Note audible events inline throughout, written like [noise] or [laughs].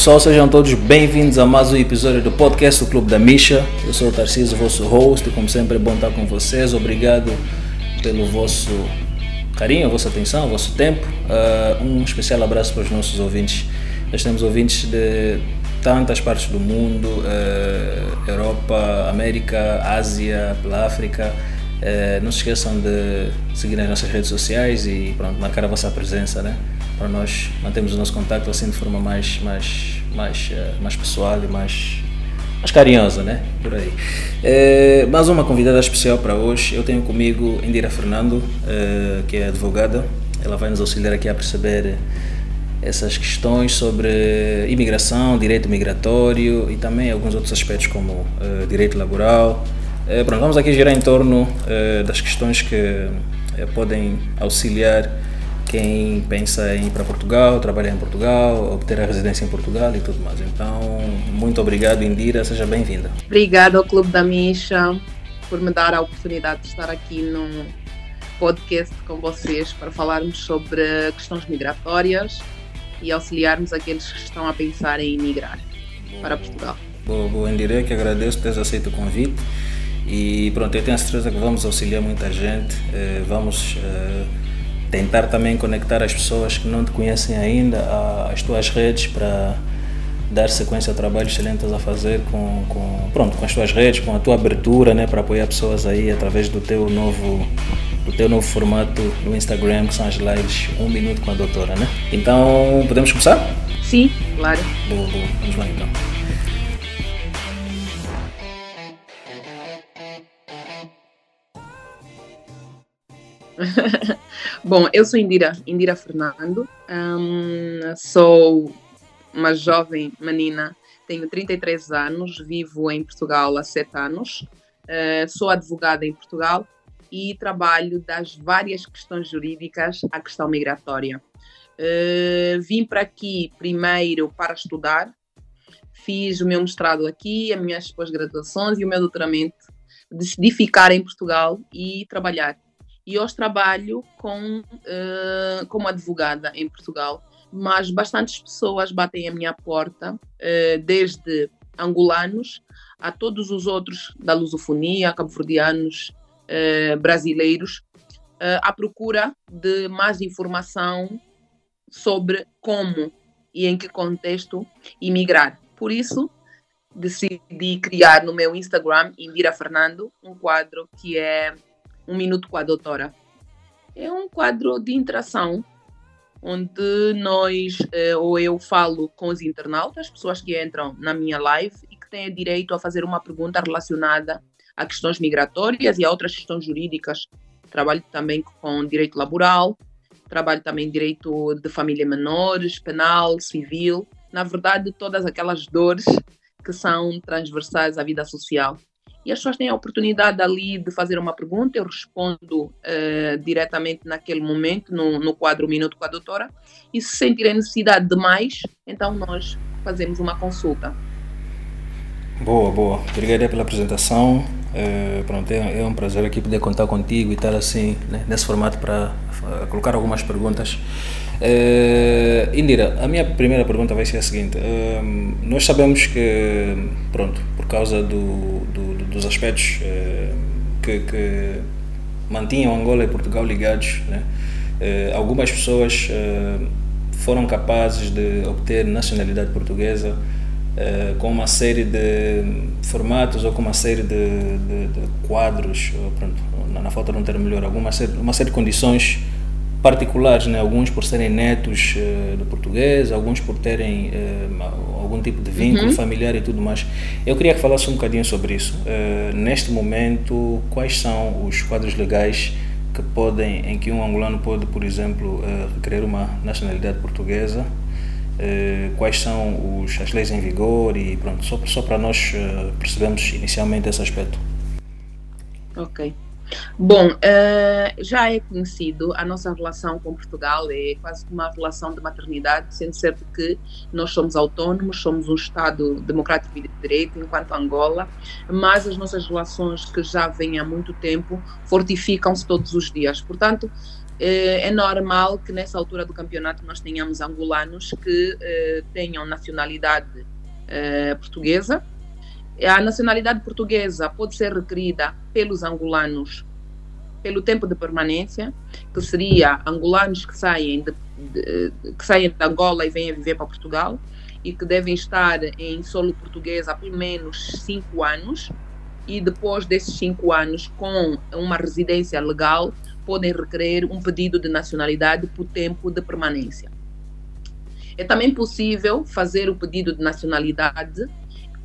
Pessoal, sejam todos bem-vindos a mais um episódio do podcast do Clube da Misha. Eu sou o Tarcísio, vosso host, e como sempre é bom estar com vocês. Obrigado pelo vosso carinho, a vossa atenção, o vosso tempo. Uh, um especial abraço para os nossos ouvintes. Nós temos ouvintes de tantas partes do mundo, uh, Europa, América, Ásia, pela África. Uh, não se esqueçam de seguir nas nossas redes sociais e pronto, marcar a vossa presença, né? Para nós mantermos o nosso contato assim de forma mais, mais, mais, uh, mais pessoal e mais, mais carinhosa, né? Por aí. mais uma convidada especial para hoje. Eu tenho comigo Indira Fernando, que é advogada. Ela vai nos auxiliar aqui a perceber essas questões sobre imigração, direito migratório e também alguns outros aspectos como direito laboral. Pronto, vamos aqui girar em torno das questões que podem auxiliar quem pensa em ir para Portugal, trabalhar em Portugal, obter a residência em Portugal e tudo mais. Então, muito obrigado, Indira, seja bem-vinda. Obrigada ao Clube da Misha por me dar a oportunidade de estar aqui no podcast com vocês para falarmos sobre questões migratórias e auxiliarmos aqueles que estão a pensar em emigrar para Portugal. Boa, boa Indire, que agradeço por teres aceito o convite e pronto, eu tenho a certeza que vamos auxiliar muita gente, eh, vamos eh, tentar também conectar as pessoas que não te conhecem ainda às tuas redes para dar sequência ao trabalho excelente que estás a fazer com, com, pronto, com as tuas redes, com a tua abertura né, para apoiar pessoas aí através do teu novo o teu novo formato no Instagram, que são as lives Um Minuto com a Doutora, né? Então, podemos começar? Sim, claro. Boa, boa. Vamos lá então. [laughs] Bom, eu sou Indira, Indira Fernando, um, sou uma jovem menina, tenho 33 anos, vivo em Portugal há 7 anos, uh, sou advogada em Portugal e trabalho das várias questões jurídicas à questão migratória. Uh, vim para aqui primeiro para estudar, fiz o meu mestrado aqui, as minhas pós-graduações e o meu doutoramento. Decidi ficar em Portugal e trabalhar. E hoje trabalho com, uh, como advogada em Portugal, mas bastantes pessoas batem a minha porta, uh, desde angolanos a todos os outros da lusofonia, cabo-verdianos, eh, brasileiros uh, à procura de mais informação sobre como e em que contexto imigrar. Por isso, decidi criar no meu Instagram, Indira Fernando, um quadro que é Um Minuto com a Doutora. É um quadro de interação onde nós, eh, ou eu falo com os internautas, pessoas que entram na minha live e que têm direito a fazer uma pergunta relacionada a questões migratórias e a outras questões jurídicas. Trabalho também com direito laboral, trabalho também direito de família menores, penal, civil. Na verdade, todas aquelas dores que são transversais à vida social. E as pessoas têm a oportunidade ali de fazer uma pergunta, eu respondo uh, diretamente naquele momento, no, no quadro Minuto com a Doutora, e se sentirem necessidade de mais, então nós fazemos uma consulta. Boa, boa. Obrigado pela apresentação. É, pronto, é, é, um prazer aqui poder contar contigo e estar assim, né, nesse formato para uh, colocar algumas perguntas. Indira, a minha primeira pergunta vai ser a seguinte: nós sabemos que, pronto, causa do, do dos aspectos que, que, mantinham Angola e Portugal ligados, né, algumas pessoas foram capazes de obter nacionalidade portuguesa eh, com uma série de formatos ou com uma série de, de, de quadros, pronto, na, na, falta de um termo melhor, alguma série, uma série de condições particulares, né? alguns por serem netos uh, de português, alguns por terem uh, algum tipo de vínculo uhum. familiar e tudo mais. Eu queria que falasse um bocadinho sobre isso. Uh, neste momento, quais são os quadros legais que podem, em que um angolano pode, por exemplo, requerer uma nacionalidade portuguesa quais são os, as leis em vigor e pronto, só, só para nós percebermos inicialmente esse aspecto. Ok. Bom, uh, já é conhecido a nossa relação com Portugal, é quase uma relação de maternidade, sendo certo que nós somos autónomos, somos um Estado democrático e de direito, enquanto Angola, mas as nossas relações que já vêm há muito tempo fortificam-se todos os dias. Portanto, eh, é normal que nessa altura do campeonato nós tenhamos angolanos que eh, tenham nacionalidade portuguesa, a nacionalidade portuguesa pode ser requerida pelos angolanos pelo tempo de permanência, que seria angolanos que saem de, de, que saem de Angola e vêm viver para Portugal e que devem estar em solo português há pelo menos cinco anos e depois desses cinco anos com uma residência legal podem requerer um pedido de nacionalidade por tempo de permanência. É também possível fazer o pedido de nacionalidade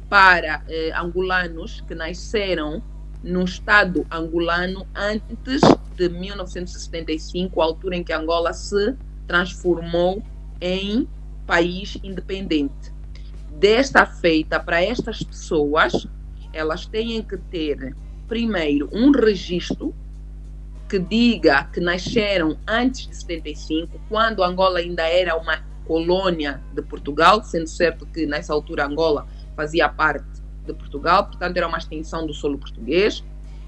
para eh, angolanos que nasceram no Estado angolano antes de 1975, a altura em que Angola se transformou em país independente. Desta feita, para estas pessoas, elas têm que ter, primeiro, um registro que diga que nasceram antes de 75, quando Angola ainda era uma colônia de Portugal, sendo certo que nessa altura Angola fazia parte de Portugal, portanto era uma extensão do solo português.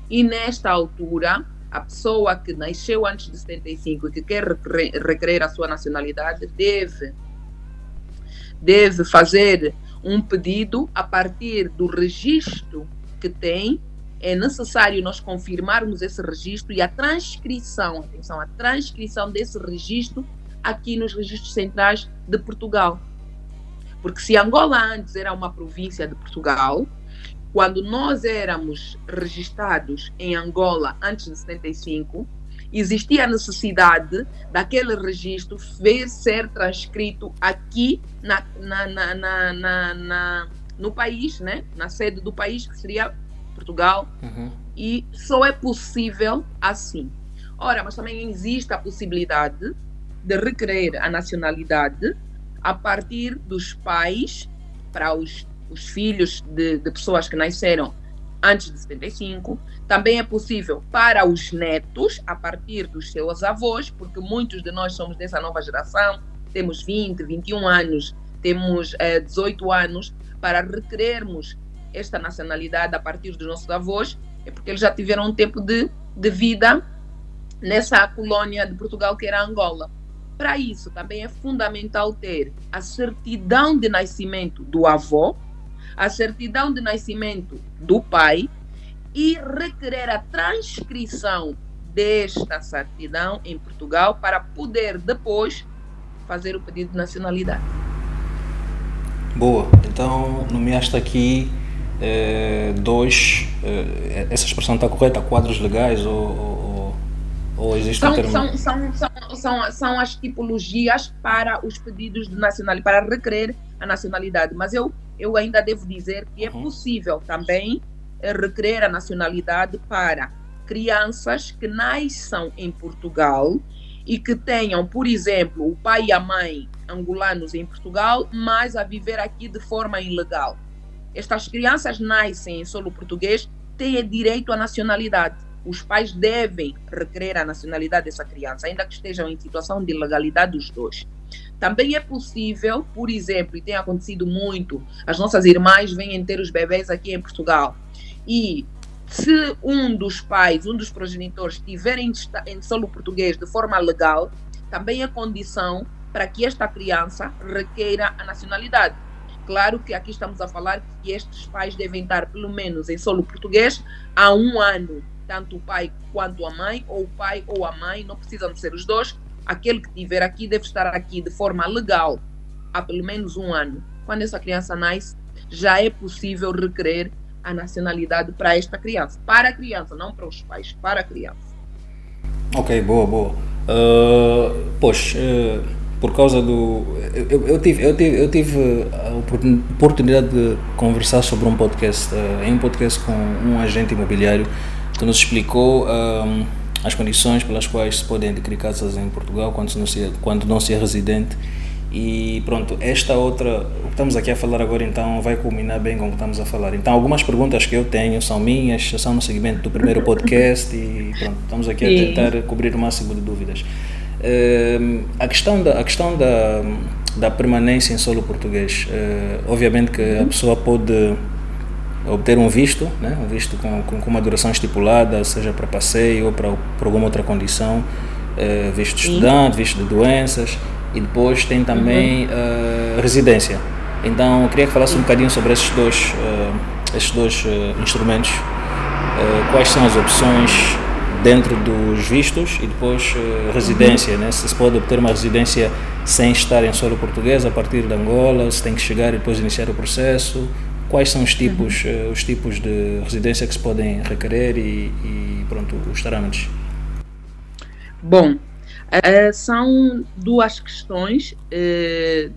E nesta altura, a pessoa que nasceu antes de 75 e que quer requerer a sua nacionalidade deve, deve fazer um pedido a partir do registro que tem. É necessário nós confirmarmos esse registro e a transcrição, atenção, a transcrição desse registro aqui nos registros centrais de Portugal. Porque se Angola antes era uma província de Portugal, quando nós éramos registrados em Angola antes de 75, existia a necessidade daquele registro ver ser transcrito aqui na, na, na, na, no país, né? na sede do país, que seria Portugal, uhum. e só é possível assim. Ora, mas também existe a possibilidade de requerer a nacionalidade a partir dos pais para os, os filhos de, de pessoas que nasceram antes de 75. Também é possível para os netos, a partir dos seus avós, porque muitos de nós somos dessa nova geração, temos 20, 21 anos, temos eh, 18 anos, para requerermos esta nacionalidade a partir dos nossos avós, é porque eles já tiveram um tempo de, de vida nessa colônia de Portugal que era Angola. Para isso, também é fundamental ter a certidão de nascimento do avô, a certidão de nascimento do pai e requerer a transcrição desta certidão em Portugal para poder depois fazer o pedido de nacionalidade. Boa, então nomeaste aqui eh, dois, eh, essa expressão está correta, quadros legais ou, ou ou existe são, um termo? São, são, são, são, são as tipologias para os pedidos de nacionalidade, para requerer a nacionalidade. Mas eu, eu ainda devo dizer que é uhum. possível também eh, requerer a nacionalidade para crianças que nasçam em Portugal e que tenham, por exemplo, o pai e a mãe angolanos em Portugal, mas a viver aqui de forma ilegal. Estas crianças nascem em solo português, têm direito à nacionalidade os pais devem requerer a nacionalidade dessa criança, ainda que estejam em situação de ilegalidade os dois. Também é possível, por exemplo, e tem acontecido muito, as nossas irmãs vêm ter os bebês aqui em Portugal e se um dos pais, um dos progenitores estiver em, em solo português de forma legal, também é condição para que esta criança requeira a nacionalidade. Claro que aqui estamos a falar que estes pais devem estar pelo menos em solo português há um ano tanto o pai quanto a mãe, ou o pai ou a mãe, não precisam ser os dois. Aquele que estiver aqui deve estar aqui de forma legal há pelo menos um ano. Quando essa criança nasce, já é possível requerer a nacionalidade para esta criança. Para a criança, não para os pais, para a criança. Ok, boa, boa. Uh, pois, uh, por causa do. Eu, eu, tive, eu, tive, eu tive a oportunidade de conversar sobre um podcast, uh, em um podcast com um agente imobiliário que nos explicou um, as condições pelas quais se podem adquirir casas em Portugal quando não se, quando não se é residente E pronto, esta outra, o que estamos aqui a falar agora então vai culminar bem com o que estamos a falar. Então, algumas perguntas que eu tenho são minhas, são no segmento do primeiro [laughs] podcast e pronto, estamos aqui a tentar cobrir o máximo de dúvidas. Uh, a questão da, a questão da, da permanência em solo português, uh, obviamente que a pessoa pode obter um visto, né? um visto com, com, com uma duração estipulada, seja para passeio ou para, para alguma outra condição, uh, visto de estudante, visto de doenças e depois tem também uh, residência. Então eu queria que falasse um bocadinho sobre esses dois, uh, esses dois instrumentos, quais são as opções dentro dos vistos e depois residência, né? se se pode obter uma residência sem estar em solo português a partir de Angola, se tem que chegar e depois iniciar o processo, quais são os tipos, uhum. os tipos de residência que se podem requerer e, e pronto, os trâmites. Bom, Uh, são duas questões uh,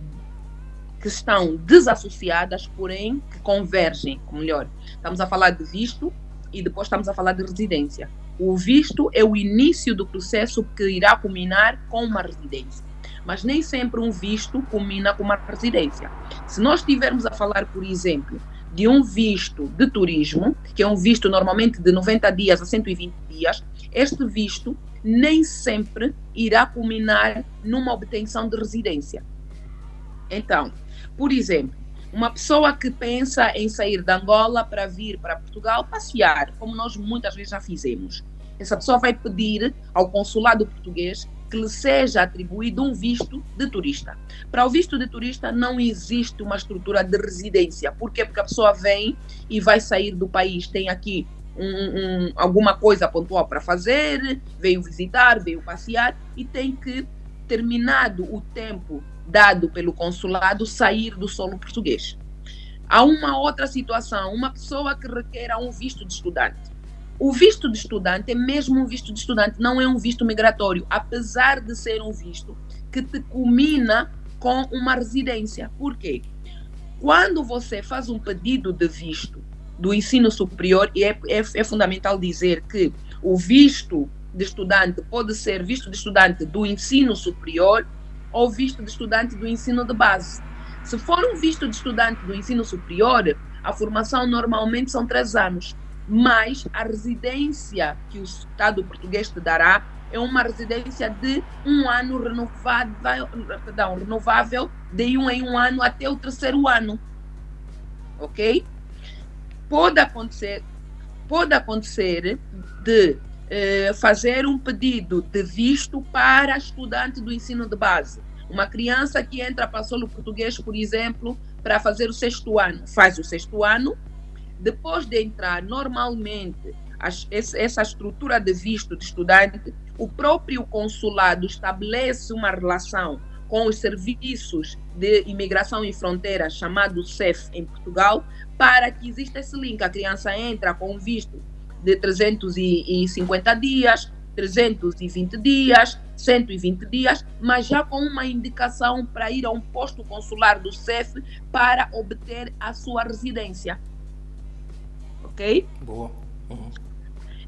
que estão desassociadas, porém que convergem, melhor, estamos a falar de visto e depois estamos a falar de residência. O visto é o início do processo que irá culminar com uma residência. Mas nem sempre um visto culmina com uma residência. Se nós estivermos a falar, por exemplo, de um visto de turismo, que é um visto normalmente de 90 dias a 120 dias, este visto nem sempre irá culminar numa obtenção de residência. Então, por exemplo, uma pessoa que pensa em sair de Angola para vir para Portugal passear, como nós muitas vezes já fizemos, essa pessoa vai pedir ao consulado português que lhe seja atribuído um visto de turista. Para o visto de turista não existe uma estrutura de residência. Por quê? Porque a pessoa vem e vai sair do país, tem aqui um, um, alguma coisa pontual para fazer, veio visitar, veio passear e tem que, terminado o tempo dado pelo consulado, sair do solo português. Há uma outra situação, uma pessoa que requer um visto de estudante. O visto de estudante é mesmo um visto de estudante, não é um visto migratório, apesar de ser um visto que te culmina com uma residência. Por quê? Quando você faz um pedido de visto do ensino superior, e é, é, é fundamental dizer que o visto de estudante pode ser visto de estudante do ensino superior ou visto de estudante do ensino de base. Se for um visto de estudante do ensino superior, a formação normalmente são três anos, mas a residência que o Estado português te dará é uma residência de um ano perdão, renovável de um em um ano até o terceiro ano. Ok? pode acontecer, pode acontecer de eh, fazer um pedido de visto para estudante do ensino de base. Uma criança que entra para solo português, por exemplo, para fazer o sexto ano, faz o sexto ano, depois de entrar normalmente as, essa estrutura de visto de estudante, o próprio consulado estabelece uma relação com os serviços de imigração e fronteiras, chamado CEF em Portugal, para que exista esse link. A criança entra com visto de 350 dias, 320 dias, 120 dias, mas já com uma indicação para ir a um posto consular do CEF para obter a sua residência. Ok? Boa. Uhum.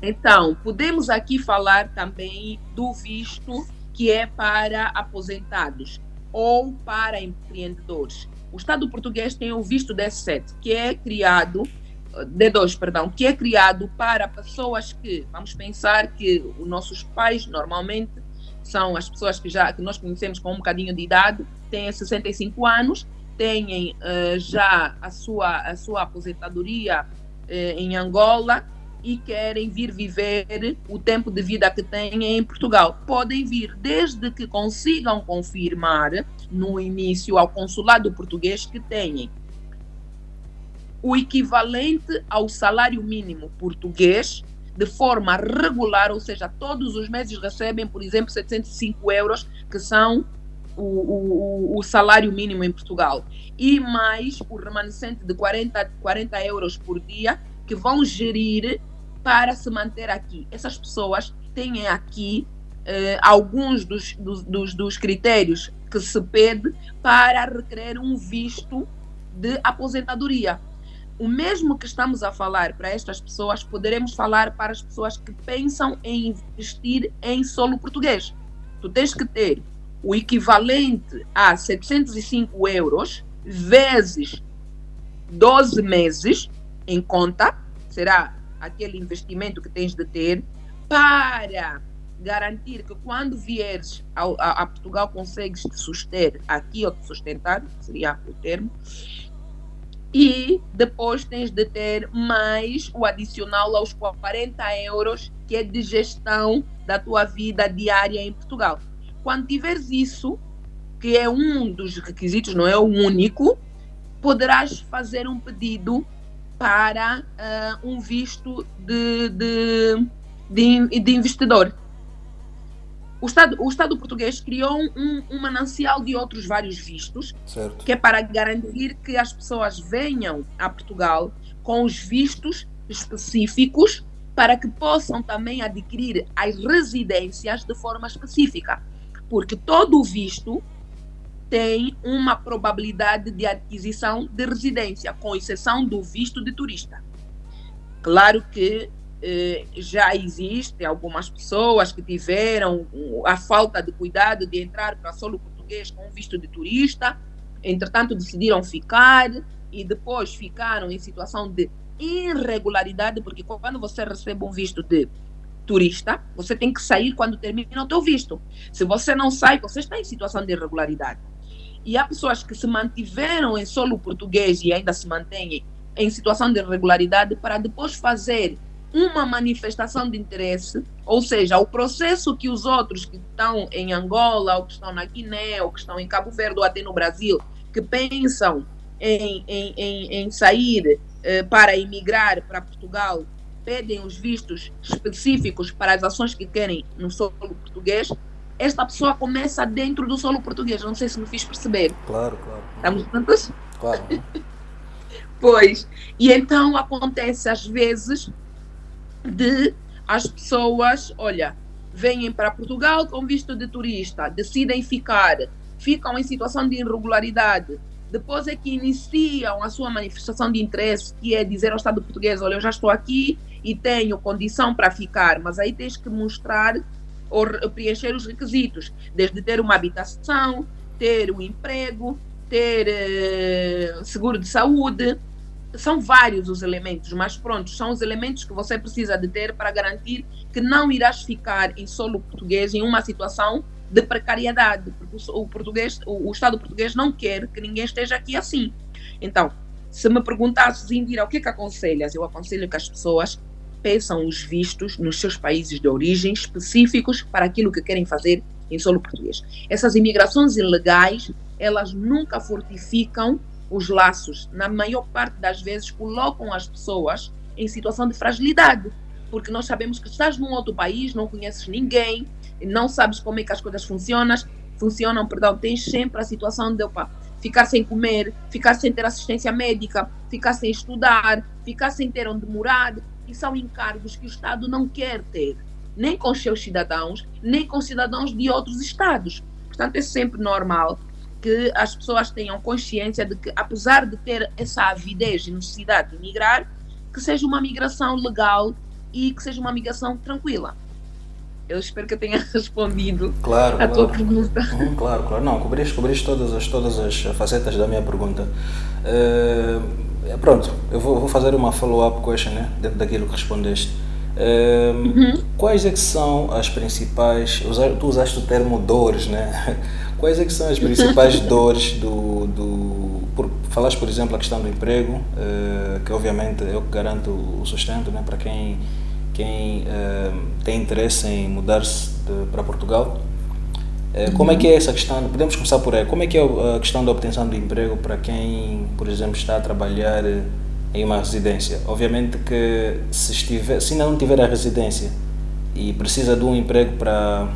Então, podemos aqui falar também do visto que é para aposentados ou para empreendedores. O Estado português tem o visto D7, que é criado, D2, perdão, que é criado para pessoas que, vamos pensar que os nossos pais normalmente são as pessoas que já que nós conhecemos com um bocadinho de idade, têm 65 anos, têm uh, já a sua, a sua aposentadoria uh, em Angola e querem vir viver o tempo de vida que têm em Portugal. Podem vir desde que consigam confirmar no início ao consulado português que têm o equivalente ao salário mínimo português de forma regular, ou seja, todos os meses recebem, por exemplo, 705 euros, que são o, o, o, salário mínimo em Portugal, e mais o remanescente de 40, 40 euros por dia, que vão gerir para se manter aqui. Essas pessoas têm aqui eh, alguns dos, dos, dos critérios que se pede para requerer um visto de aposentadoria. O mesmo que estamos a falar para estas pessoas, poderemos falar para as pessoas que pensam em investir em solo português. Tu tens que ter o equivalente a 705 euros vezes 12 meses em conta, será aquele investimento que tens de ter para garantir que quando vieres ao, a, a, Portugal consegues te suster aqui ou te sustentar, seria o termo, e depois tens de ter mais o adicional aos 40 euros que é de gestão da tua vida diária em Portugal. Quando tiveres isso, que é um dos requisitos, não é o único, poderás fazer um pedido para uh, um visto de, de, de, de investidor. O Estado, o Estado português criou um, um manancial de outros vários vistos, certo. que é para garantir que as pessoas venham a Portugal com os vistos específicos para que possam também adquirir as residências de forma específica. Porque todo visto tem uma probabilidade de aquisição de residência, com exceção do visto de turista. Claro que eh, já existem algumas pessoas que tiveram a falta de cuidado de entrar para solo português com visto de turista, entretanto decidiram ficar e depois ficaram em situação de irregularidade, porque quando você recebe um visto de turista, você tem que sair quando termina o teu visto. Se você não sai, você está em situação de irregularidade. E há pessoas que se mantiveram em solo português e ainda se mantêm em situação de irregularidade para depois fazer uma manifestação de interesse, ou seja, o processo que os outros que estão em Angola, ou que estão na Guiné, ou que estão em Cabo Verde, ou até no Brasil, que pensam em, em, em, em sair eh, para emigrar para Portugal, pedem os vistos específicos para as ações que querem no solo português, esta pessoa começa dentro do solo português. Não sei se me fiz perceber. Claro, claro. Estamos juntos? Claro. [laughs] pois. E então acontece às vezes de as pessoas, olha, vêm para Portugal com visto de turista, decidem ficar, ficam em situação de irregularidade, depois é que iniciam a sua manifestação de interesse, que é dizer ao Estado português, olha, eu já estou aqui e tenho condição para ficar, mas aí tens que mostrar ou preencher os requisitos, desde ter uma habitação, ter um emprego, ter uh, seguro de saúde, são vários os elementos, mas pronto, são os elementos que você precisa de ter para garantir que não irás ficar em solo português em uma situação de precariedade, porque o, português, o, o Estado português não quer que ninguém esteja aqui assim. Então, se me perguntasses, Indira, o que é que aconselhas? Eu aconselho que as pessoas peçam os vistos nos seus países de origem específicos para aquilo que querem fazer em solo português. Essas imigrações ilegais, elas nunca fortificam os laços, na maior parte das vezes, colocam as pessoas em situação de fragilidade, porque nós sabemos que estás num outro país, não conheces ninguém, não sabes como é que as coisas funcionam, funcionam, perdão, tens sempre a situação de opa, ficar sem comer, ficar sem ter assistência médica, ficar sem estudar, ficar sem ter onde morar, e são encargos que o Estado não quer ter, nem com seus cidadãos, nem com cidadãos de outros Estados. Portanto, é sempre normal que as pessoas tenham consciência de que, apesar de ter essa avidez e necessidade de migrar, que seja uma migração legal e que seja uma migração tranquila. Eu espero que eu tenha [laughs] respondido claro, a claro. tua pergunta. Uhum, claro, claro. Não, cobriste, cobriste todas, as, todas as facetas da minha pergunta. Uh, pronto, eu vou, vou fazer uma follow-up question né, dentro daquilo que respondeste. Uh, uhum. Quais é que são as principais, tu usaste o termo dores, né? [laughs] Quais é que são as principais [laughs] dores do, do por, falaste por exemplo a questão do emprego, uh, que obviamente eu garanto o sustento né, para quem, quem uh, tem interesse em mudar-se para Portugal. Uh, como é que é essa questão? Podemos começar por aí. Como é que é a questão da obtenção do emprego para quem, por exemplo, está a trabalhar em uma residência? Obviamente que se, estiver, se ainda não tiver a residência e precisa de um emprego para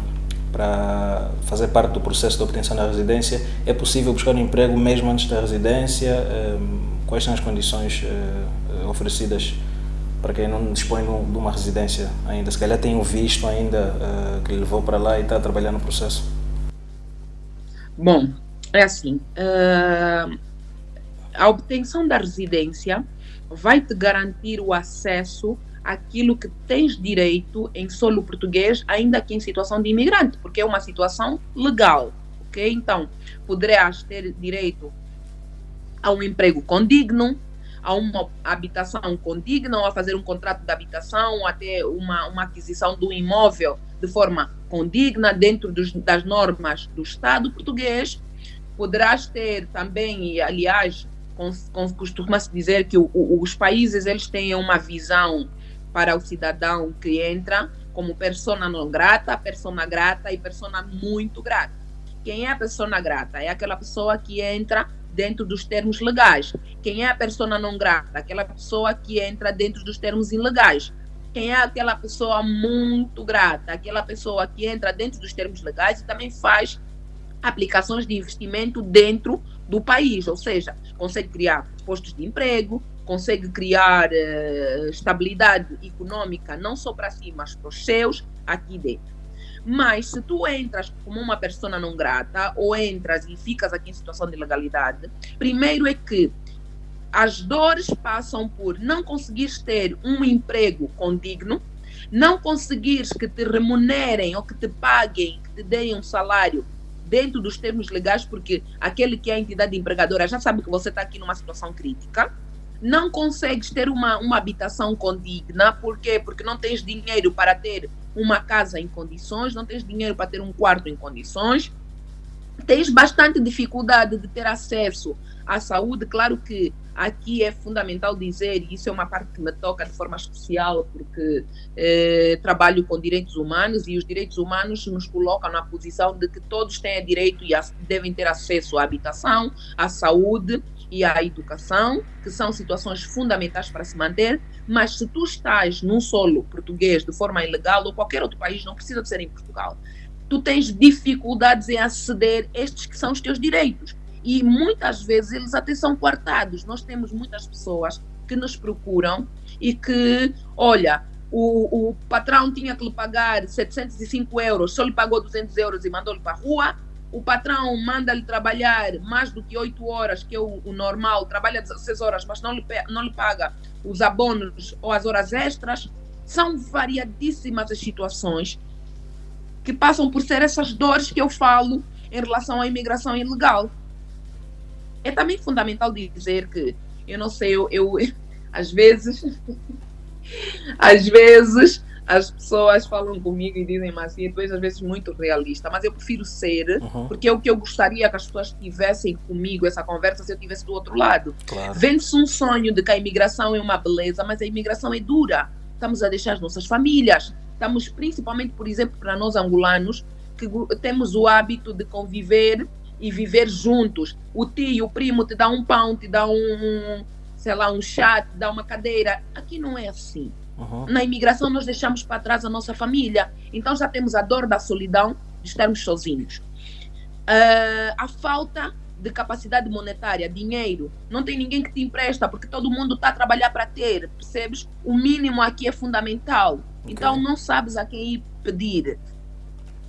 para fazer parte do processo de obtenção da residência, é possível buscar um emprego mesmo antes da residência? Ehm, quais são as condições eh, oferecidas para quem não dispõe de uma residência ainda? Se calhar tem um visto ainda eh, que levou para lá e está a trabalhar no processo. Bom, é assim. Uh, a obtenção da residência vai te garantir o acesso aquilo que tens direito em solo português, ainda que em situação de imigrante, porque é uma situação legal. ok? Então, poderás ter direito a um emprego condigno, a uma habitação condigna, ou a fazer um contrato de habitação, ou até uma, uma aquisição do imóvel de forma condigna, dentro dos, das normas do Estado português. Poderás ter também, e aliás, costuma-se dizer que o, o, os países eles têm uma visão para o cidadão que entra como persona não grata, persona grata e persona muito grata. Quem é a persona grata? É aquela pessoa que entra dentro dos termos legais. Quem é a persona não grata? Aquela pessoa que entra dentro dos termos ilegais. Quem é aquela pessoa muito grata? Aquela pessoa que entra dentro dos termos legais e também faz aplicações de investimento dentro do país, ou seja, consegue criar postos de emprego, consegue criar uh, estabilidade econômica não só para si, mas para os seus aqui dentro. Mas se tu entras como uma pessoa não grata ou entras e ficas aqui em situação de ilegalidade, primeiro é que as dores passam por não conseguires ter um emprego condigno, não conseguires que te remunerem ou que te paguem, que te deem um salário dentro dos termos legais, porque aquele que é a entidade empregadora já sabe que você está aqui numa situação crítica não consegues ter uma, uma habitação condigna, por quê? Porque não tens dinheiro para ter uma casa em condições, não tens dinheiro para ter um quarto em condições, tens bastante dificuldade de ter acesso à saúde. Claro que aqui é fundamental dizer, e isso é uma parte que me toca de forma especial, porque eh, trabalho com direitos humanos e os direitos humanos nos colocam na posição de que todos têm direito e devem ter acesso à habitação, à saúde e à educação, que são situações fundamentais para se manter, mas se tu estás num solo português de forma ilegal ou qualquer outro país, não precisa de ser em Portugal, tu tens dificuldades em aceder a estes que são os teus direitos. E muitas vezes eles até são coartados. Nós temos muitas pessoas que nos procuram e que, olha, o, o patrão tinha que lhe pagar 705 euros, só lhe pagou 200 euros e mandou-lhe para a rua, o patrão manda-lhe trabalhar mais do que 8 horas, que é o, o, normal, trabalha 16 horas, mas não lhe, não lhe paga os abonos ou as horas extras. São variadíssimas as situações que passam por ser essas dores que eu falo em relação à imigração ilegal. É também fundamental dizer que, eu não sei, eu, eu [laughs] às vezes, [laughs] às vezes as pessoas falam comigo e dizem assim, tu és às vezes muito realista, mas eu prefiro ser, uhum. porque é o que eu gostaria que as pessoas tivessem comigo essa conversa se eu estivesse do outro lado. Claro. Vende-se um sonho de que a imigração é uma beleza, mas a imigração é dura. Estamos a deixar as nossas famílias, estamos principalmente, por exemplo, para nós angolanos, que temos o hábito de conviver e viver juntos. O tio, o primo te dá um pão, te dá um, sei lá, um chá, te dá uma cadeira. Aqui não é assim. Uhum. Na imigração, nós deixamos para trás a nossa família. Então, já temos a dor da solidão de estarmos sozinhos. Uh, a falta de capacidade monetária, dinheiro. Não tem ninguém que te empresta, porque todo mundo está a trabalhar para ter, percebes? O mínimo aqui é fundamental. Okay. Então, não sabes a quem ir pedir.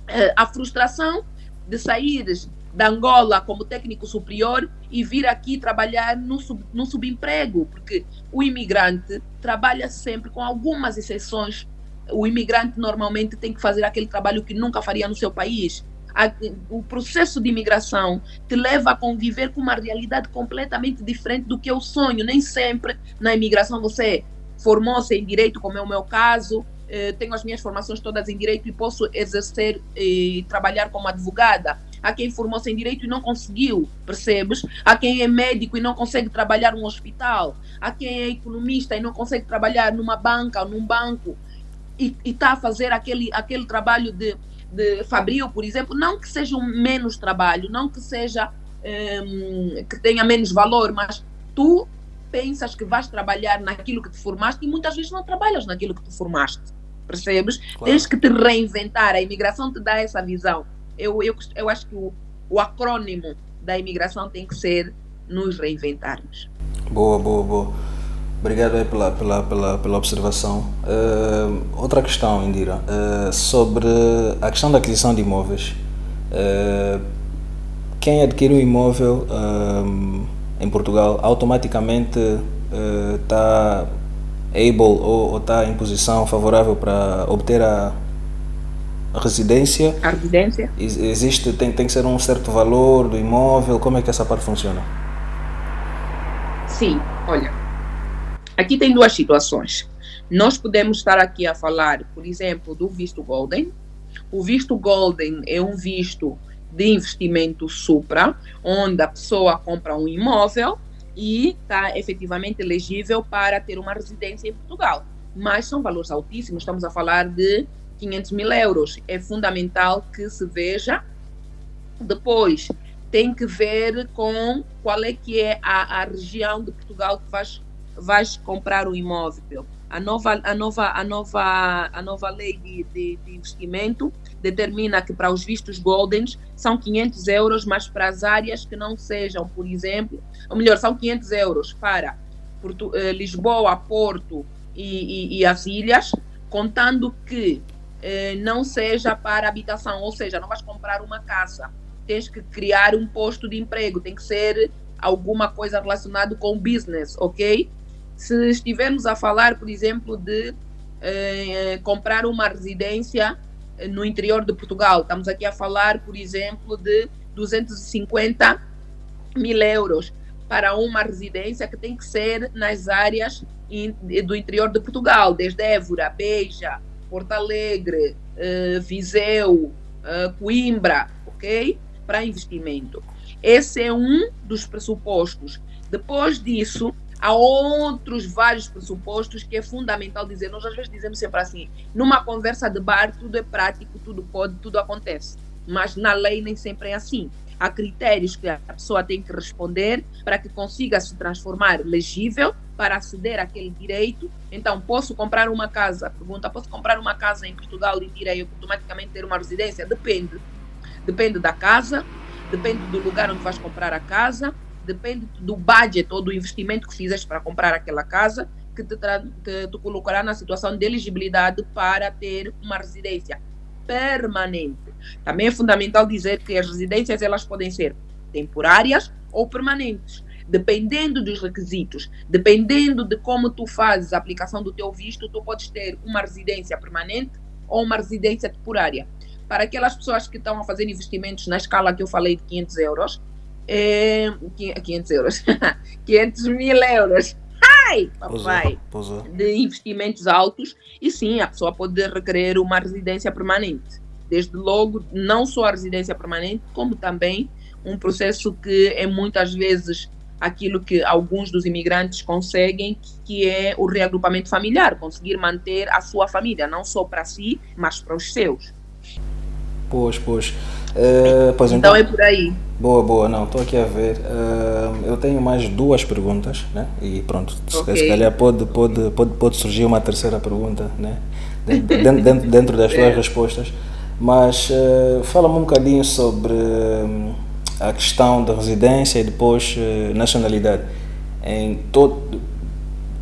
Uh, a frustração de saíres da Angola como técnico superior e vir aqui trabalhar no, sub, no subemprego, porque o imigrante trabalha sempre com algumas exceções. O imigrante normalmente tem que fazer aquele trabalho que nunca faria no seu país. o processo de imigração te leva a conviver com uma realidade completamente diferente do que eu sonho. Nem sempre na imigração você formou-se em direito, como é o meu caso, eh, tenho as minhas formações todas em direito e posso exercer e trabalhar como advogada há quem formou-se em direito e não conseguiu, percebes? Há quem é médico e não consegue trabalhar num hospital, há quem é economista e não consegue trabalhar numa banca ou num banco e está a fazer aquele, aquele trabalho de, de fabril, por exemplo, não que seja um menos trabalho, não que seja um, que tenha menos valor, mas tu pensas que vais trabalhar naquilo que te formaste e muitas vezes não trabalhas naquilo que te formaste, percebes? Claro. Tens que te reinventar, a imigração te dá essa visão eu, eu, eu acho que o, o acrônimo da imigração tem que ser nos reinventarmos. Boa, boa, boa. Obrigado pela, pela, pela, pela observação. Uh, outra questão, Indira, uh, sobre a questão da aquisição de imóveis. Uh, quem adquire um imóvel em Portugal automaticamente está able ou está em posição favorável para obter a, residência. A residência. Existe, tem, tem que ser um certo valor do imóvel, como é que essa parte funciona? Sim, olha, aqui tem duas situações. Nós podemos estar aqui a falar, por exemplo, do visto Golden. O visto Golden é um visto de investimento supra, onde a pessoa compra um imóvel e está efetivamente elegível para ter uma residência em Portugal. Mas são valores altíssimos, estamos a falar de 500 mil euros. É fundamental que se veja. Depois, tem que ver com qual é que é a, a região de Portugal que vais, vais comprar o imóvel. A nova, a nova, a nova, a nova lei de, de, de investimento determina que para os vistos Goldens são 500 euros, mas para as áreas que não sejam, por exemplo, ou melhor, são 500 euros para Porto, eh, Lisboa, Porto e, e, e, as ilhas, contando que eh, não seja para habitação, ou seja, não vais comprar uma casa, tens que criar um posto de emprego, tem que ser alguma coisa relacionada com business, ok? Se estivermos a falar, por exemplo, de eh, comprar uma residência no interior de Portugal, estamos aqui a falar, por exemplo, de 250 mil euros para uma residência que tem que ser nas áreas in, do interior de Portugal, desde Évora, Beja, Porto Alegre, eh, Viseu, eh, Coimbra, ok? Para investimento. Esse é um dos pressupostos. Depois disso, há outros vários pressupostos que é fundamental dizer. Nós às vezes dizemos sempre assim: numa conversa de bar, tudo é prático, tudo pode, tudo acontece. Mas na lei nem sempre é assim. Há critérios que a pessoa tem que responder para que consiga se transformar legível para aceder àquele direito. Então, posso comprar uma casa? Pergunta: posso comprar uma casa em Portugal e irei automaticamente ter uma residência? Depende. Depende da casa, depende do lugar onde vais comprar a casa, depende do budget ou do investimento que fizeste para comprar aquela casa, que te, que te colocará na situação de elegibilidade para ter uma residência permanente. Também é fundamental dizer que as residências elas podem ser temporárias ou permanentes, dependendo dos requisitos, dependendo de como tu fazes a aplicação do teu visto, tu podes ter uma residência permanente ou uma residência temporária. Para aquelas pessoas que estão a fazer investimentos na escala que eu falei de 500 euros, é, 500 euros, [laughs] 500 mil euros, ai, papai, de investimentos altos, e sim, a pessoa pode requerer uma residência permanente desde logo, não só a residência permanente, como também um processo que é muitas vezes aquilo que alguns dos imigrantes conseguem, que é o reagrupamento familiar, conseguir manter a sua família, não só para si, mas para os seus. Pois, pois. Uh, pois então, então, é por aí. Boa, boa, não, estou aqui a ver. Uh, eu tenho mais duas perguntas, né? E pronto, okay. se calhar pode, pode, pode, pode surgir uma terceira pergunta, né? Dentro, dentro, dentro das suas é. respostas. Mas uh, fala-me um bocadinho sobre uh, a questão da residência e depois uh, nacionalidade. Em todo,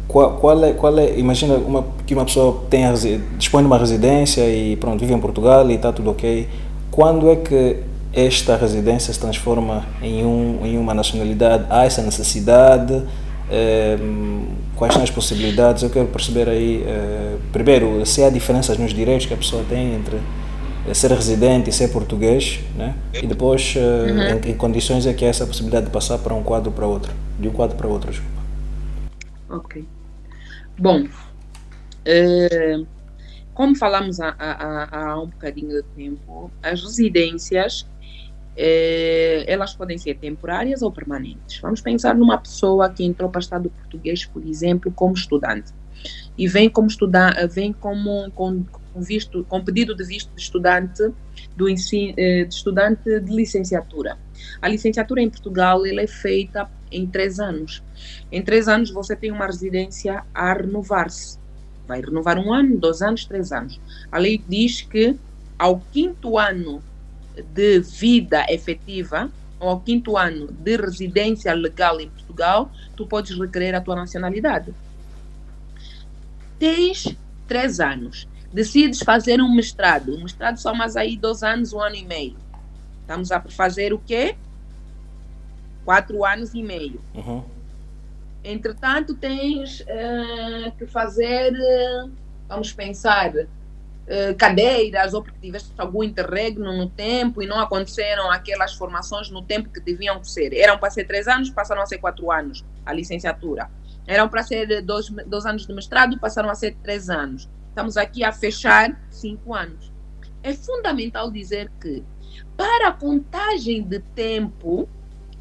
qual, qual, é, qual é, imagina uma, que uma pessoa tem dispõe de uma residência e pronto, vive em Portugal e está tudo ok. Quando é que esta residência se transforma em, um, em uma nacionalidade? Há essa necessidade? quais são as possibilidades? Eu quero perceber aí, primeiro, se há diferenças nos direitos que a pessoa tem entre ser residente e ser português, né? E depois, eh, uhum. em, em, condições é que há essa possibilidade de passar para um quadro para outro, de um quadro para outro, desculpa. Ok. Bom, uh, como falamos há, há, há, um bocadinho de tempo, as residências uh, elas podem ser temporárias ou permanentes. Vamos pensar numa pessoa que entrou para o Estado português, por exemplo, como estudante e vem como estudante, vem como com, com visto, com pedido de visto de estudante do ensino, eh, de estudante de licenciatura. A licenciatura em Portugal ela é feita em três anos. Em três anos você tem uma residência a renovar-se. Vai renovar um ano, dois anos, três anos. A lei diz que ao quinto ano de vida efetiva ou ao quinto ano de residência legal em Portugal, tu podes requerer a tua nacionalidade. Tens três anos decides fazer um mestrado. Um mestrado só mais aí dois anos, um ano e meio. Estamos a fazer o quê? Quatro anos e meio. Uhum. Entretanto, tens uh, que fazer, uh, vamos pensar, eh, cadeiras ou porque tiveste algum interregno no tempo e não aconteceram aquelas formações no tempo que deviam ser. Eram para ser três anos, passaram a ser quatro anos a licenciatura. Eram para ser dois, dois anos de mestrado, passaram a ser três anos. Estamos aqui a fechar cinco anos. É fundamental dizer que, para a contagem de tempo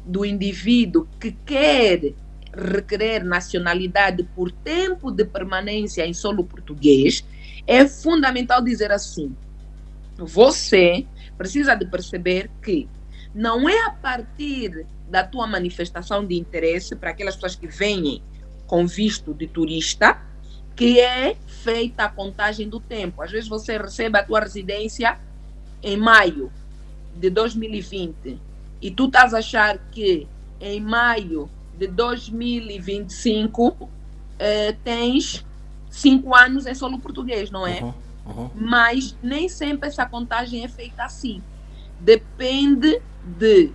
do indivíduo que quer requerer nacionalidade por tempo de permanência em solo português, é fundamental dizer assim: você precisa de perceber que não é a partir da tua manifestação de interesse para aquelas pessoas que vêm com visto de turista que é feita a contagem do tempo. Às vezes você recebe a tua residência em maio de 2020 e tu estás a achar que em maio de 2025 eh, tens cinco anos em solo português, não é? Uhum, uhum. Mas nem sempre essa contagem é feita assim. Depende de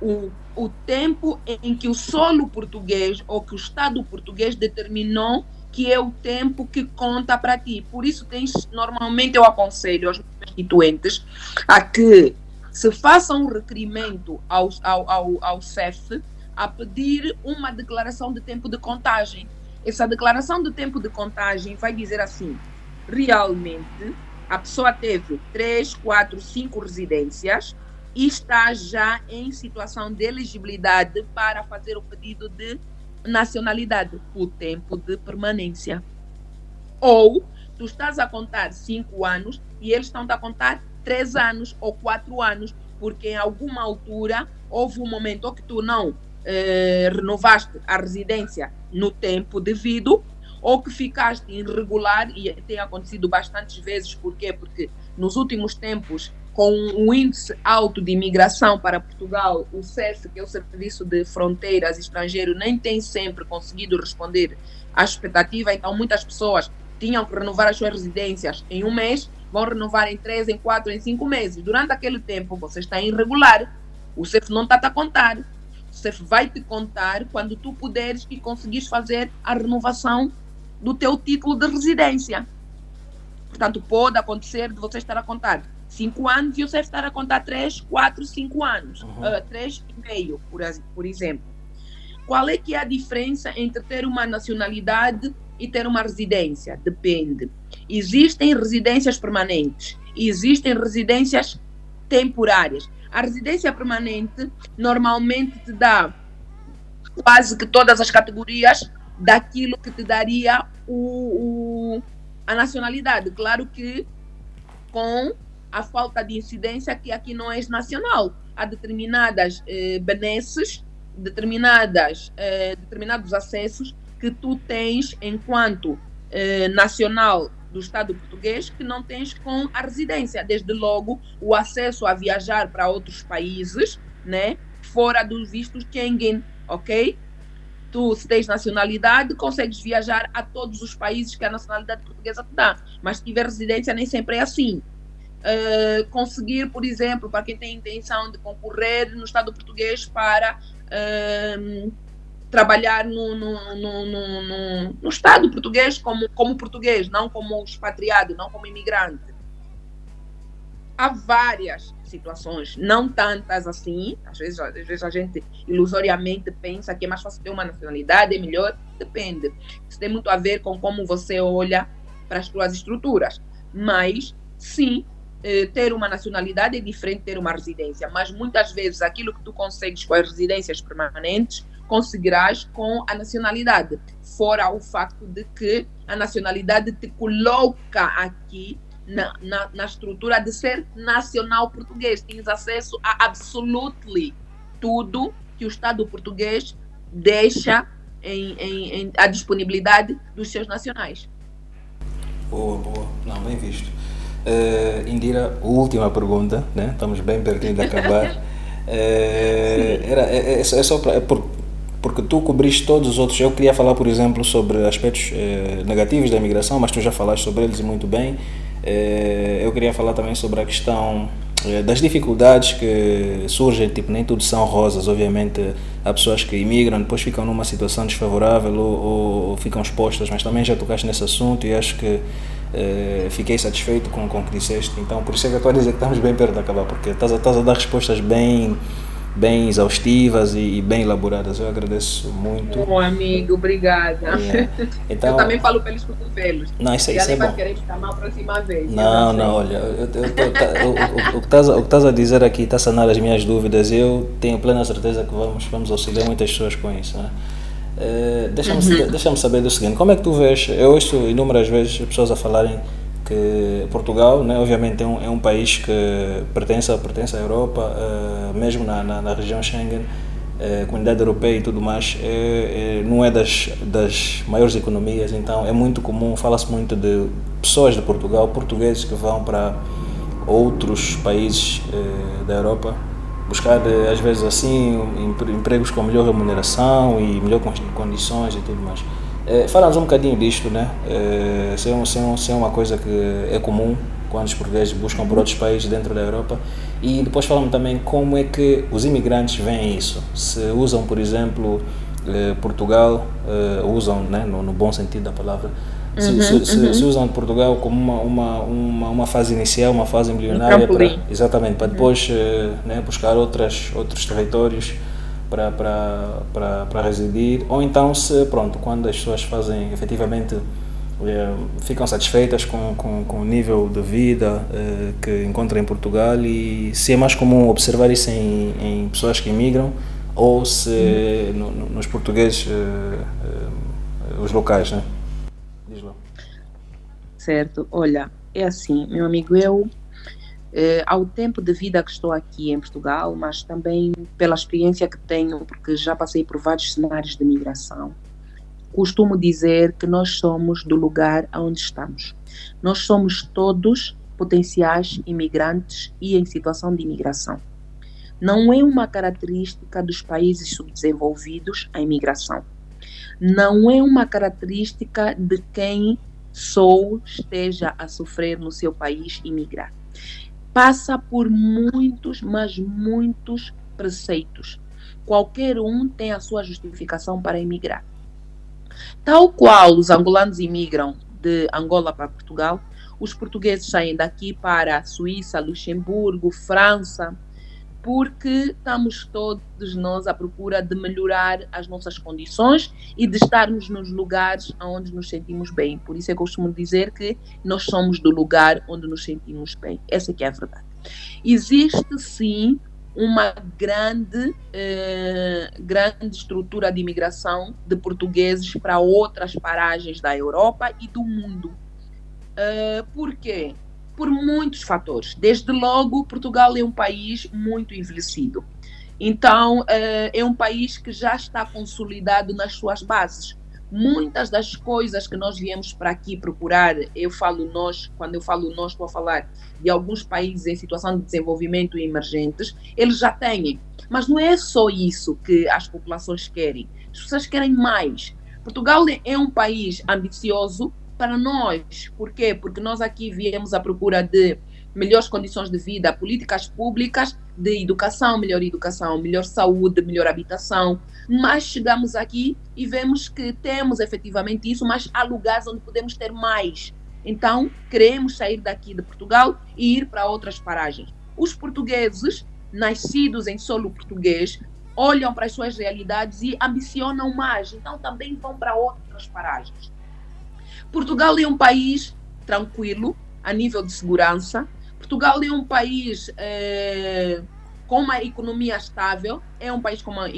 o, o tempo em que o solo português ou que o Estado português determinou que é o tempo que conta para ti. Por isso, tens, normalmente eu aconselho aos constituintes a que se faça um requerimento ao, ao, ao, ao CEF a pedir uma declaração de tempo de contagem essa declaração do tempo de contagem vai dizer assim: realmente a pessoa teve três, quatro, cinco residências e está já em situação de elegibilidade para fazer o pedido de nacionalidade, o tempo de permanência. Ou tu estás a contar cinco anos e eles estão a contar três anos ou quatro anos, porque em alguma altura houve um momento que tu não eh, renovaste a residência no tempo devido ou que ficaste irregular e tem acontecido bastantes vezes, por quê? Porque nos últimos tempos, com um índice alto de imigração para Portugal, o CEF, que é o Serviço de Fronteiras Estrangeiro, nem tem sempre conseguido responder à expectativa, então muitas pessoas tinham que renovar as suas residências em um mês, vão renovar em três, em quatro, em cinco meses. Durante aquele tempo, você está irregular, o CEF não está a contar, você vai te contar quando tu puderes e conseguires fazer a renovação do teu título de residência. Portanto, pode acontecer de você estar a contar cinco anos e você estar a contar três, quatro, cinco anos, uhum. uh, três e meio, por, por exemplo. Qual é que é a diferença entre ter uma nacionalidade e ter uma residência? Depende. Existem residências permanentes, existem residências temporárias. A residência permanente normalmente te dá quase que todas as categorias daquilo que te daria o, o, a nacionalidade. Claro que com a falta de incidência que aqui não é nacional. Há determinadas eh, benesses, determinadas, eh, determinados acessos que tu tens enquanto eh, nacional do Estado português que não tens com a residência. Desde logo, o acesso a viajar para outros países, né? Fora dos vistos Schengen, ok? Tu, se tens nacionalidade, consegues viajar a todos os países que a nacionalidade portuguesa te dá. Mas se tiver residência, nem sempre é assim. Uh, conseguir, por exemplo, para quem tem intenção de concorrer no Estado português para uh, trabalhar no, no, no, no, Estado português como, como português, não como expatriado, não como imigrante. Há várias situações, não tantas assim. Às vezes, às vezes a gente ilusoriamente pensa que é mais fácil ter uma nacionalidade, é melhor. Depende. Isso tem muito a ver com como você olha para as suas estruturas. Mas, sim, eh, ter uma nacionalidade é diferente de ter uma residência. Mas muitas vezes aquilo que tu consegues com as residências permanentes conseguirás com a nacionalidade. Fora o facto de que a nacionalidade te coloca aqui na, na, na estrutura de ser nacional português. Tens acesso a absolutely tudo que o Estado português deixa em, em, em, a disponibilidade dos seus nacionais. Boa, boa. Não, bem visto. Uh, Indira, última pergunta, né? estamos bem pertinho de acabar. uh, [laughs] era, é, é, é só para. É por, porque tu cobriste todos os outros. Eu queria falar, por exemplo, sobre aspectos eh, negativos da imigração, mas tu já falaste sobre eles muito bem. Eh, eu queria falar também sobre a questão eh, das dificuldades que surgem, tipo, nem tudo são rosas, obviamente há pessoas que imigram, depois ficam numa situação desfavorável ou, ou ficam expostas, mas também já tocaste nesse assunto e acho que Uh, fiquei satisfeito com, com o que disseste, então por isso é que eu estou a dizer que estamos bem perto de acabar, porque estás a, estás a dar respostas bem bem exaustivas e, e, bem elaboradas. Eu agradeço muito. Bom, amigo, obrigada. É. Então, eu também falo pelos cotovelos. Não, isso, isso é bom. querer ficar mal próxima vez. Não, não, olha, eu, eu, tá, o, o, que estás a dizer aqui está a sanar as minhas dúvidas. Eu tenho plena certeza que vamos, vamos auxiliar muitas pessoas com isso. Né? Uh, Deixa-me uhum. deixa saber do seguinte: como é que tu vês? Eu ouço inúmeras vezes pessoas a falarem que Portugal, né, obviamente, é um, é um país que pertence, pertence à Europa, uh, mesmo na, na, na, região Schengen, uh, comunidade europeia e tudo mais, é, é, não é das, das maiores economias, então é muito comum, fala-se muito de pessoas de Portugal, portugueses que vão para outros países da Europa buscar, às vezes assim, empregos com melhor remuneração e melhor condições e tudo mais. É, Fala-nos um bocadinho disto, né? É, se, é, se, é, se é uma coisa que é comum quando os portugueses buscam por outros países dentro da Europa. E depois falamos também como é que os imigrantes veem isso. Se usam, por exemplo, eh, Portugal, eh, usam, né, no, no, bom sentido da palavra, uhum, se, uhum. se, usam Portugal como uma, uma, uma, uma fase inicial, uma fase embrionária, para, exatamente, para depois uhum. né, buscar outras, outros territórios para, para, para, para residir, ou então se, pronto, quando as pessoas fazem efetivamente é, ficam satisfeitas com, com, com, o nível de vida é, que encontram em Portugal e se é mais comum observar isso em, em pessoas que imigram ou se no, no, nos portugueses é, os locais, né? Certo, olha, é assim, meu amigo, eu eh, ao tempo de vida que estou aqui em Portugal, mas também pela experiência que tenho, porque já passei por vários cenários de migração, costumo dizer que nós somos do lugar onde estamos. Nós somos todos potenciais imigrantes e em situação de imigração. Não é uma característica dos países subdesenvolvidos a imigração. Não é uma característica de quem sou esteja a sofrer no seu país imigrar passa por muitos, mas muitos preceitos. Qualquer um tem a sua justificação para emigrar. Tal qual os angolanos imigram de Angola para Portugal, os portugueses saem daqui para Suíça, Luxemburgo, França, porque estamos todos nós à procura de melhorar as nossas condições e de estarmos nos lugares onde nos sentimos bem. Por isso é eu costumo dizer que nós somos do lugar onde nos sentimos bem. Essa que é a verdade. Existe sim uma grande, eh, grande estrutura de imigração de portugueses para outras paragens da Europa e do mundo. Uh, por quê? Por muitos fatores. Desde logo, Portugal é um país muito envelhecido. Então, eh, é um país que já está consolidado nas suas bases. Muitas das coisas que nós viemos para aqui procurar, eu falo nós, quando eu falo nós, estou a falar de alguns países em situação de desenvolvimento emergentes, eles já têm. Mas não é só isso que as populações querem. As pessoas querem mais. Portugal é um país ambicioso, para nós. Por quê? Porque nós aqui viemos à procura de melhores condições de vida, políticas públicas de educação, melhor educação, melhor saúde, melhor habitação. Mas chegamos aqui e vemos que temos efetivamente isso, mas há lugares onde podemos ter mais. Então, queremos sair daqui de Portugal e ir para outras paragens. Os portugueses, nascidos em solo português, olham para as suas realidades e ambicionam mais. Então, também vão para outras paragens. Portugal é um país tranquilo a nível de segurança. Portugal é um país é, com uma economia estável, é um país com uma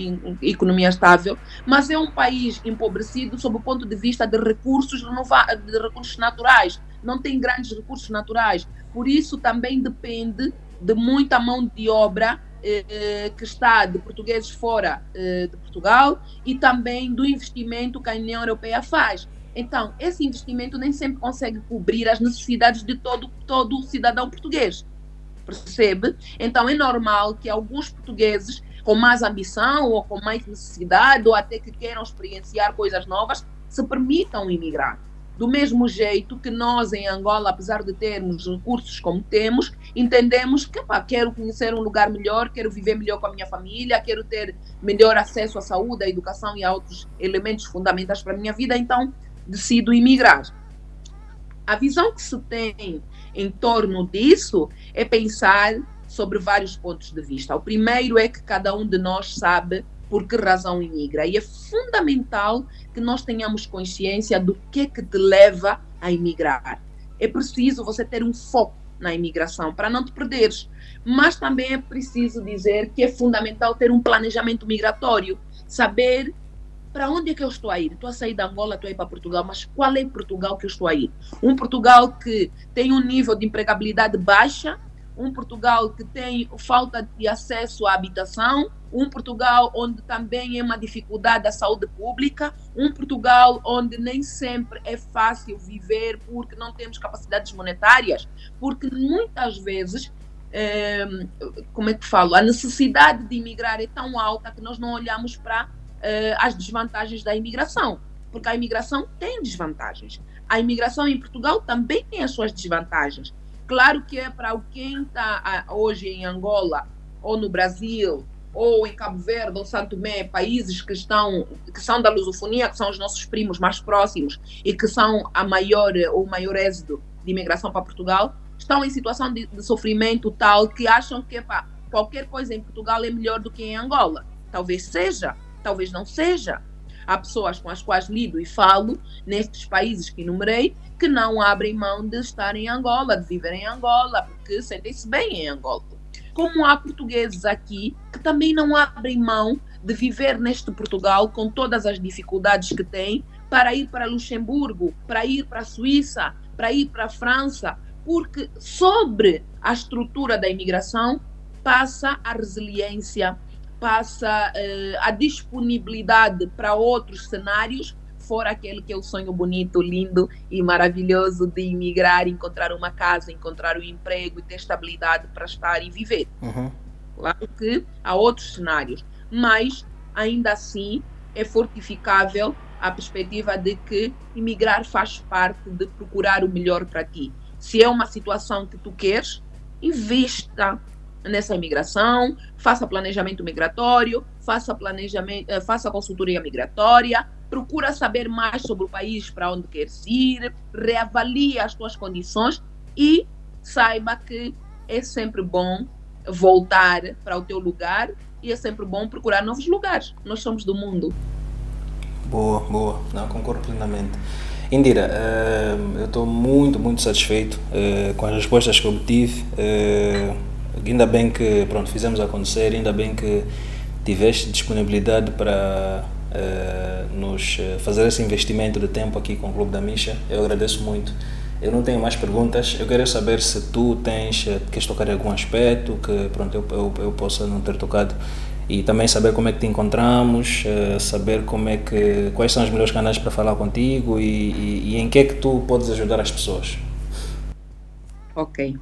economia estável, mas é um país empobrecido sob o ponto de vista de recursos, de recursos naturais. Não tem grandes recursos naturais. Por isso também depende de muita mão de obra eh, que está de portugueses fora eh, de Portugal e também do investimento que a União Europeia faz. Então, esse investimento nem sempre consegue cobrir as necessidades de todo, todo cidadão português. Percebe? Então, é normal que alguns portugueses com mais ambição ou com mais necessidade ou até que queiram experienciar coisas novas se permitam emigrar. Do mesmo jeito que nós em Angola, apesar de termos recursos como temos, entendemos que pá, quero conhecer um lugar melhor, quero viver melhor com a minha família, quero ter melhor acesso à saúde, à educação e a outros elementos fundamentais para a minha vida. Então, decido emigrar. A visão que se tem em torno disso é pensar sobre vários pontos de vista. O primeiro é que cada um de nós sabe por que razão imigra. E é fundamental que nós tenhamos consciência do que é que te leva a imigrar. É preciso você ter um foco na imigração para não te perderes. Mas também é preciso dizer que é fundamental ter um planejamento migratório, saber para onde é que eu estou a ir? Estou a sair da Angola, estou a ir para Portugal, mas qual é Portugal que eu estou a ir? Um Portugal que tem um nível de empregabilidade baixa, um Portugal que tem falta de acesso à habitação, um Portugal onde também é uma dificuldade a saúde pública, um Portugal onde nem sempre é fácil viver porque não temos capacidades monetárias, porque muitas vezes, é, como é que falo, a necessidade de imigrar é tão alta que nós não olhamos para é, as desvantagens da imigração, porque a imigração tem desvantagens. A imigração em Portugal também tem as suas desvantagens. Claro que é para quem está hoje em Angola ou no Brasil ou em Cabo Verde ou Santo Tomé, países que estão que são da lusofonia, que são os nossos primos mais próximos e que são a maior ou maior êxodo de imigração para Portugal, estão em situação de, de sofrimento tal que acham que pá, qualquer coisa em Portugal é melhor do que em Angola. Talvez seja, talvez não seja. Há pessoas com as quais lido e falo nestes países que enumerei que não abrem mão de estar em Angola, de viver em Angola, porque sentem-se bem em Angola. Como há portugueses aqui que também não abrem mão de viver neste Portugal com todas as dificuldades que têm para ir para Luxemburgo, para ir para a Suíça, para ir para a França, porque sobre a estrutura da imigração passa a resiliência, passa uh, a disponibilidade para outros cenários fora aquele que é o sonho bonito, lindo e maravilhoso de imigrar, encontrar uma casa, encontrar um emprego e ter estabilidade para estar e viver. Uhum. Claro que há outros cenários, mas ainda assim é fortificável a perspectiva de que imigrar faz parte de procurar o melhor para ti. Se é uma situação que tu queres, invista nessa imigração, faça planejamento migratório, faça planejamento, eh, faça consultoria migratória, procura saber mais sobre o país para onde queres ir, reavalie as tuas condições e saiba que é sempre bom voltar para o teu lugar e é sempre bom procurar novos lugares. Nós somos do mundo. Boa, boa. Não, concordo plenamente. Indira, uh, eu estou muito, muito satisfeito uh, com as respostas que obtive. Uh, ainda bem que pronto, fizemos acontecer, ainda bem que tiveste disponibilidade para uh, nos eh, fazer esse investimento de tempo aqui com o Clube da Misha. Eu agradeço muito. Eu não tenho mais perguntas. Eu queria saber se tu tens, eh, queres tocar em algum aspecto que pronto, eu, eu, eu possa não ter tocado e também saber como é que te encontramos, saber como é que, quais são os melhores canais para falar contigo e, e, e em que é que tu podes ajudar as pessoas. Ok.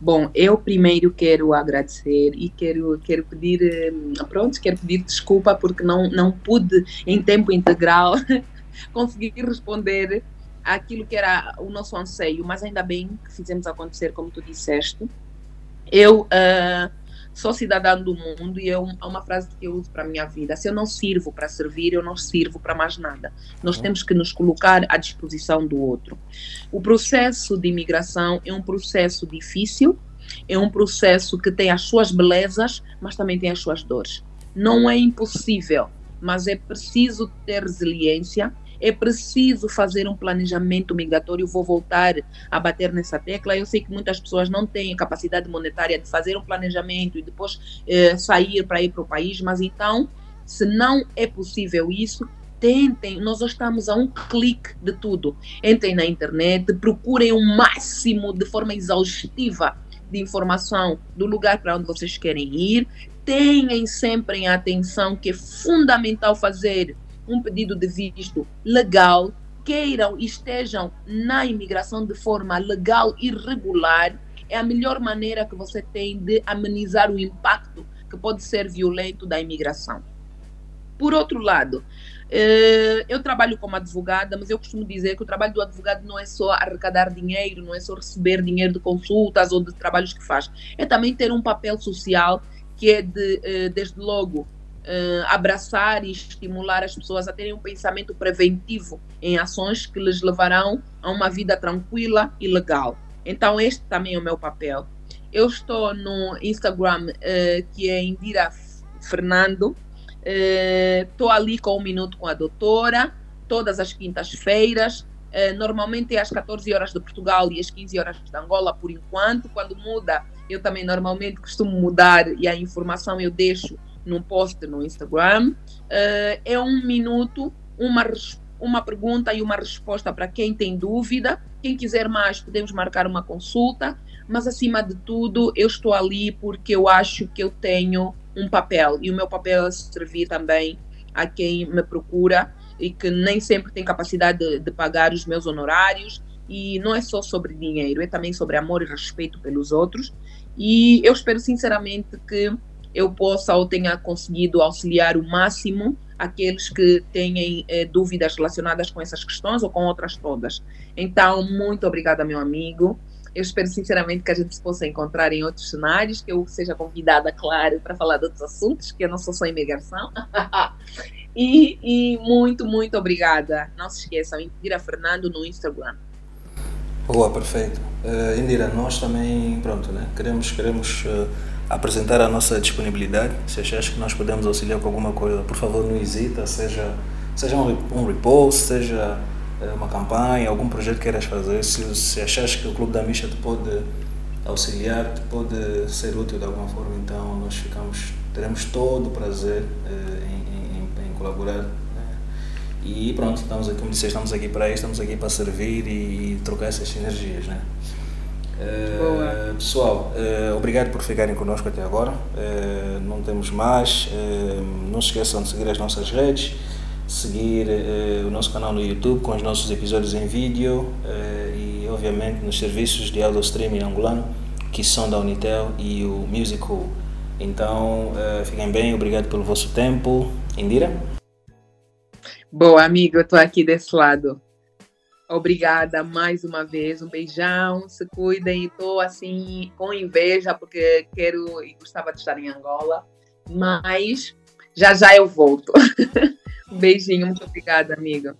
Bom, eu primeiro quero agradecer e quero, quero pedir, hum, pronto, quero pedir desculpa porque não, não pude em tempo integral [laughs] conseguir responder aquilo que era o nosso anseio, mas ainda bem que fizemos acontecer, como tu disseste. Eu uh, sou cidadã do mundo e é uma frase que eu uso para a minha vida. Se eu não sirvo para servir, eu não sirvo para mais nada. Nós temos que nos colocar à disposição do outro. O processo de imigração é um processo difícil, é um processo que tem as suas belezas, mas também tem as suas dores. Não é impossível, mas é preciso ter resiliência, é preciso fazer um planejamento migratório. Vou voltar a bater nessa tecla. Eu sei que muitas pessoas não têm capacidade monetária de fazer um planejamento e depois eh, sair para ir para o país, mas então, se não é possível isso, tentem, nós estamos a um clique de tudo. Entrem na internet, procurem o máximo de forma exaustiva de informação do lugar para onde vocês querem ir. Tenham sempre em atenção que é fundamental fazer um pedido de visto legal, queiram e estejam na imigração de forma legal e regular, é a melhor maneira que você tem de amenizar o impacto que pode ser violento da imigração. Por outro lado, eh, eu trabalho como advogada, mas eu costumo dizer que o trabalho do advogado não é só arrecadar dinheiro, não é só receber dinheiro de consultas ou de trabalhos que faz, é também ter um papel social que é de, eh, desde logo, uh, abraçar e estimular as pessoas a terem um pensamento preventivo em ações que lhes levarão a uma vida tranquila e legal. Então, este também é o meu papel. Eu estou no Instagram, uh, que é Indira Fernando. Estou uh, ali com um minuto com a doutora, todas as quintas-feiras. Normalmente é às 14 horas de Portugal e às 15 horas de Angola, por enquanto. Quando muda, eu também normalmente costumo mudar e a informação eu deixo num post no Instagram. Uh, é um minuto, uma, uma pergunta e uma resposta para quem tem dúvida. Quem quiser mais, podemos marcar uma consulta. Mas, acima de tudo, eu estou ali porque eu acho que eu tenho um papel. E o meu papel é servir também a quem me procura e que nem sempre tem capacidade de, de pagar os meus honorários. E não é só sobre dinheiro, é também sobre amor e respeito pelos outros. E eu espero sinceramente que eu possa ou tenha conseguido auxiliar o máximo aqueles que têm eh, dúvidas relacionadas com essas questões ou com outras todas. Então, muito obrigada, meu amigo. Eu espero sinceramente que a gente se possa encontrar em outros cenários, que eu seja convidada, claro, para falar de outros assuntos, que eu não sou só imigração. [laughs] e, e, muito, muito obrigada. Não se esqueçam, Indira Fernando no Instagram. Boa, perfeito. Uh, Indira, nós também, pronto, né? Queremos, queremos uh apresentar a nossa disponibilidade. Se achas que nós podemos auxiliar com alguma coisa, por favor, não hesita, seja, seja um, um repost, seja eh, uma campanha, algum projeto que queiras fazer. Se, se achas que o Clube da Misha te pode auxiliar, te pode ser útil de alguma forma, então nós ficamos, teremos todo o prazer eh, em, em, em, colaborar. Né? E pronto, estamos aqui, como disse, estamos aqui para isso, estamos aqui para servir e, trocar essas energias, né? Uh, pessoal, uh, obrigado por ficarem connosco até agora. Uh, não temos mais. não se esqueçam de seguir as nossas redes, seguir o nosso canal no YouTube com os nossos episódios em vídeo e, obviamente, nos serviços de audio streaming angolano, que são da Unitel e o Musical. Então, fiquem bem, obrigado pelo vosso tempo. Indira? Boa, amigo, eu estou aqui desse lado. Obrigada mais uma vez, um beijão, se cuidem. Estou assim com inveja porque quero e gostava de estar em Angola, mas já já eu volto. [laughs] um beijinho, muito obrigada, amiga.